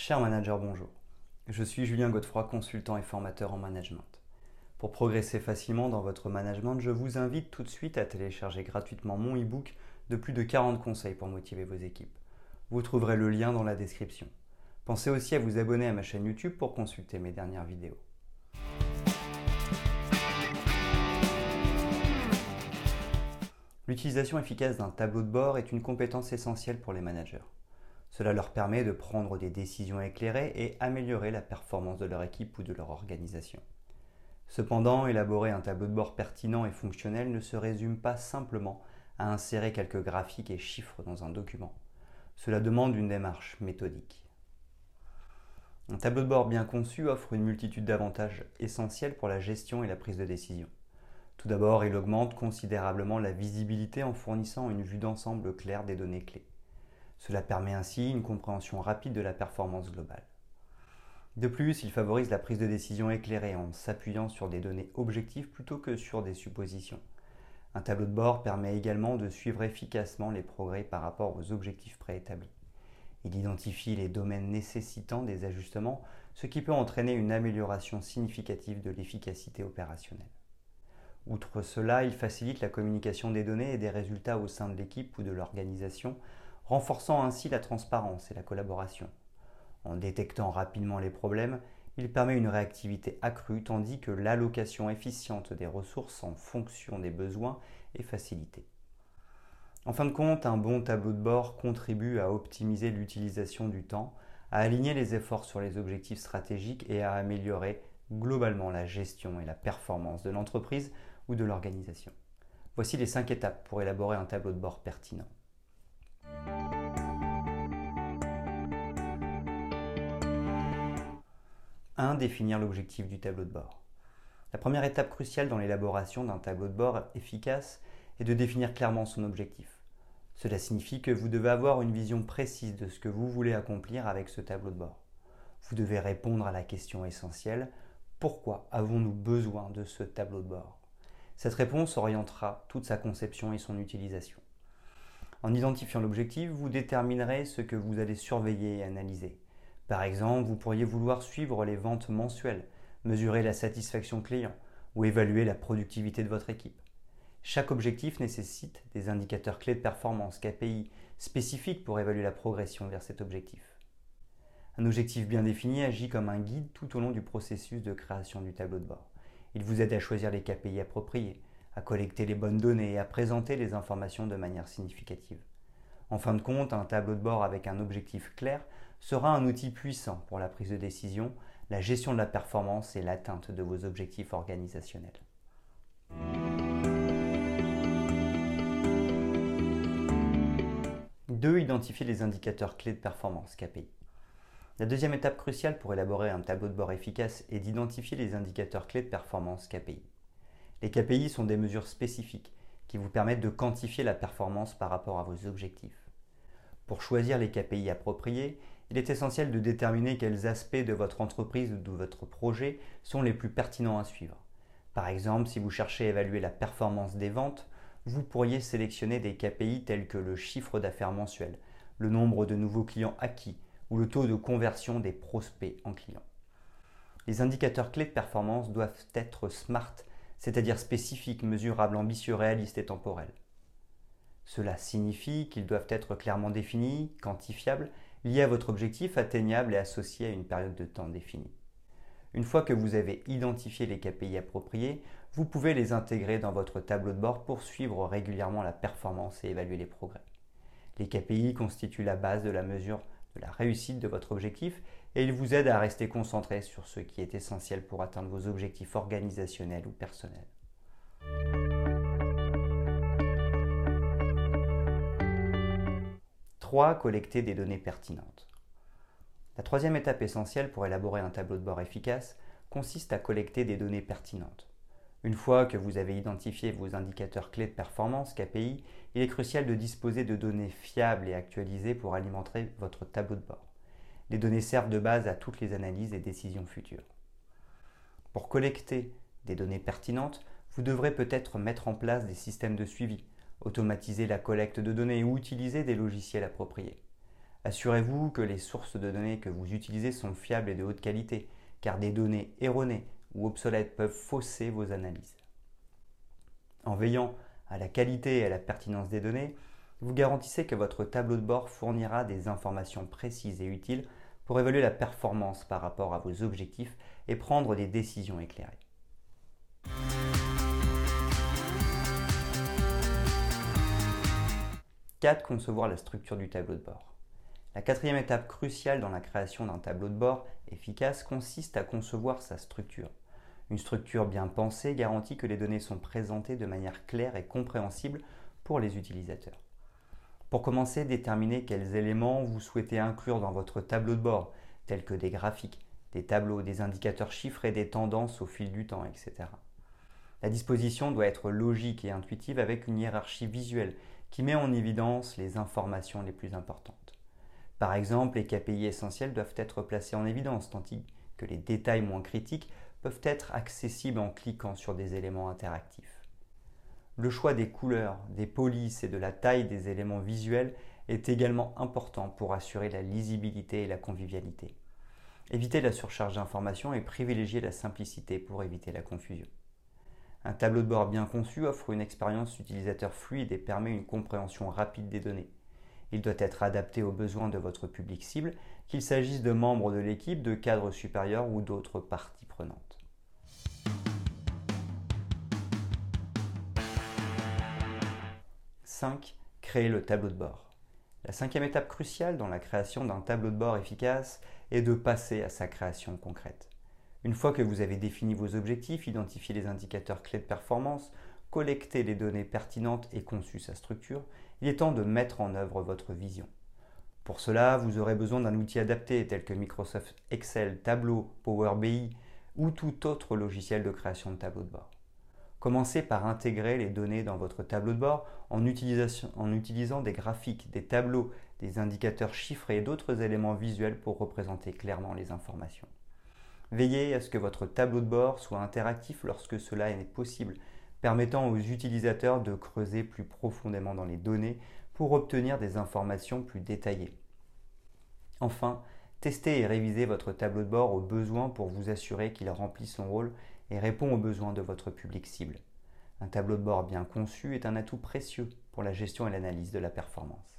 Cher manager, bonjour. Je suis Julien Godefroy, consultant et formateur en management. Pour progresser facilement dans votre management, je vous invite tout de suite à télécharger gratuitement mon e-book de plus de 40 conseils pour motiver vos équipes. Vous trouverez le lien dans la description. Pensez aussi à vous abonner à ma chaîne YouTube pour consulter mes dernières vidéos. L'utilisation efficace d'un tableau de bord est une compétence essentielle pour les managers. Cela leur permet de prendre des décisions éclairées et améliorer la performance de leur équipe ou de leur organisation. Cependant, élaborer un tableau de bord pertinent et fonctionnel ne se résume pas simplement à insérer quelques graphiques et chiffres dans un document. Cela demande une démarche méthodique. Un tableau de bord bien conçu offre une multitude d'avantages essentiels pour la gestion et la prise de décision. Tout d'abord, il augmente considérablement la visibilité en fournissant une vue d'ensemble claire des données clés. Cela permet ainsi une compréhension rapide de la performance globale. De plus, il favorise la prise de décision éclairée en s'appuyant sur des données objectives plutôt que sur des suppositions. Un tableau de bord permet également de suivre efficacement les progrès par rapport aux objectifs préétablis. Il identifie les domaines nécessitant des ajustements, ce qui peut entraîner une amélioration significative de l'efficacité opérationnelle. Outre cela, il facilite la communication des données et des résultats au sein de l'équipe ou de l'organisation, renforçant ainsi la transparence et la collaboration. En détectant rapidement les problèmes, il permet une réactivité accrue tandis que l'allocation efficiente des ressources en fonction des besoins est facilitée. En fin de compte, un bon tableau de bord contribue à optimiser l'utilisation du temps, à aligner les efforts sur les objectifs stratégiques et à améliorer globalement la gestion et la performance de l'entreprise ou de l'organisation. Voici les cinq étapes pour élaborer un tableau de bord pertinent. 1. Définir l'objectif du tableau de bord. La première étape cruciale dans l'élaboration d'un tableau de bord efficace est de définir clairement son objectif. Cela signifie que vous devez avoir une vision précise de ce que vous voulez accomplir avec ce tableau de bord. Vous devez répondre à la question essentielle pourquoi avons-nous besoin de ce tableau de bord? Cette réponse orientera toute sa conception et son utilisation. En identifiant l'objectif, vous déterminerez ce que vous allez surveiller et analyser. Par exemple, vous pourriez vouloir suivre les ventes mensuelles, mesurer la satisfaction client ou évaluer la productivité de votre équipe. Chaque objectif nécessite des indicateurs clés de performance, KPI, spécifiques pour évaluer la progression vers cet objectif. Un objectif bien défini agit comme un guide tout au long du processus de création du tableau de bord. Il vous aide à choisir les KPI appropriés, à collecter les bonnes données et à présenter les informations de manière significative. En fin de compte, un tableau de bord avec un objectif clair sera un outil puissant pour la prise de décision, la gestion de la performance et l'atteinte de vos objectifs organisationnels. 2. Identifier les indicateurs clés de performance, KPI. La deuxième étape cruciale pour élaborer un tableau de bord efficace est d'identifier les indicateurs clés de performance KPI. Les KPI sont des mesures spécifiques qui vous permettent de quantifier la performance par rapport à vos objectifs. Pour choisir les KPI appropriés, il est essentiel de déterminer quels aspects de votre entreprise ou de votre projet sont les plus pertinents à suivre. Par exemple, si vous cherchez à évaluer la performance des ventes, vous pourriez sélectionner des KPI tels que le chiffre d'affaires mensuel, le nombre de nouveaux clients acquis, ou le taux de conversion des prospects en clients. Les indicateurs clés de performance doivent être SMART, c'est-à-dire spécifiques, mesurables, ambitieux, réalistes et temporels. Cela signifie qu'ils doivent être clairement définis, quantifiables, liés à votre objectif, atteignables et associés à une période de temps définie. Une fois que vous avez identifié les KPI appropriés, vous pouvez les intégrer dans votre tableau de bord pour suivre régulièrement la performance et évaluer les progrès. Les KPI constituent la base de la mesure la réussite de votre objectif et il vous aide à rester concentré sur ce qui est essentiel pour atteindre vos objectifs organisationnels ou personnels. Collecter des données pertinentes. La troisième étape essentielle pour élaborer un tableau de bord efficace consiste à collecter des données pertinentes. Une fois que vous avez identifié vos indicateurs clés de performance, KPI, il est crucial de disposer de données fiables et actualisées pour alimenter votre tableau de bord. Les données servent de base à toutes les analyses et décisions futures. Pour collecter des données pertinentes, vous devrez peut-être mettre en place des systèmes de suivi, automatiser la collecte de données ou utiliser des logiciels appropriés. Assurez-vous que les sources de données que vous utilisez sont fiables et de haute qualité, car des données erronées ou obsolètes peuvent fausser vos analyses. En veillant à la qualité et à la pertinence des données, vous garantissez que votre tableau de bord fournira des informations précises et utiles pour évaluer la performance par rapport à vos objectifs et prendre des décisions éclairées. 4. Concevoir la structure du tableau de bord. La quatrième étape cruciale dans la création d'un tableau de bord efficace consiste à concevoir sa structure. Une structure bien pensée garantit que les données sont présentées de manière claire et compréhensible pour les utilisateurs. Pour commencer, déterminez quels éléments vous souhaitez inclure dans votre tableau de bord, tels que des graphiques, des tableaux, des indicateurs chiffrés, des tendances au fil du temps, etc. La disposition doit être logique et intuitive avec une hiérarchie visuelle qui met en évidence les informations les plus importantes. Par exemple, les KPI essentiels doivent être placés en évidence, tandis que les détails moins critiques peuvent être accessibles en cliquant sur des éléments interactifs. Le choix des couleurs, des polices et de la taille des éléments visuels est également important pour assurer la lisibilité et la convivialité. Évitez la surcharge d'informations et privilégiez la simplicité pour éviter la confusion. Un tableau de bord bien conçu offre une expérience utilisateur fluide et permet une compréhension rapide des données. Il doit être adapté aux besoins de votre public cible, qu'il s'agisse de membres de l'équipe, de cadres supérieurs ou d'autres parties prenantes. « 5. Créer le tableau de bord. La cinquième étape cruciale dans la création d'un tableau de bord efficace est de passer à sa création concrète. Une fois que vous avez défini vos objectifs, identifié les indicateurs clés de performance, collecté les données pertinentes et conçu sa structure, il est temps de mettre en œuvre votre vision. Pour cela, vous aurez besoin d'un outil adapté tel que Microsoft Excel, Tableau, Power BI ou tout autre logiciel de création de tableau de bord. Commencez par intégrer les données dans votre tableau de bord en, utilisant des graphiques, des tableaux, des indicateurs chiffrés et d'autres éléments visuels pour représenter clairement les informations. Veillez à ce que votre tableau de bord soit interactif lorsque cela est possible, permettant aux utilisateurs de creuser plus profondément dans les données pour obtenir des informations plus détaillées. Enfin, testez et révisez votre tableau de bord au besoin pour vous assurer qu'il remplit son rôle et répond aux besoins de votre public cible. Un tableau de bord bien conçu est un atout précieux pour la gestion et l'analyse de la performance.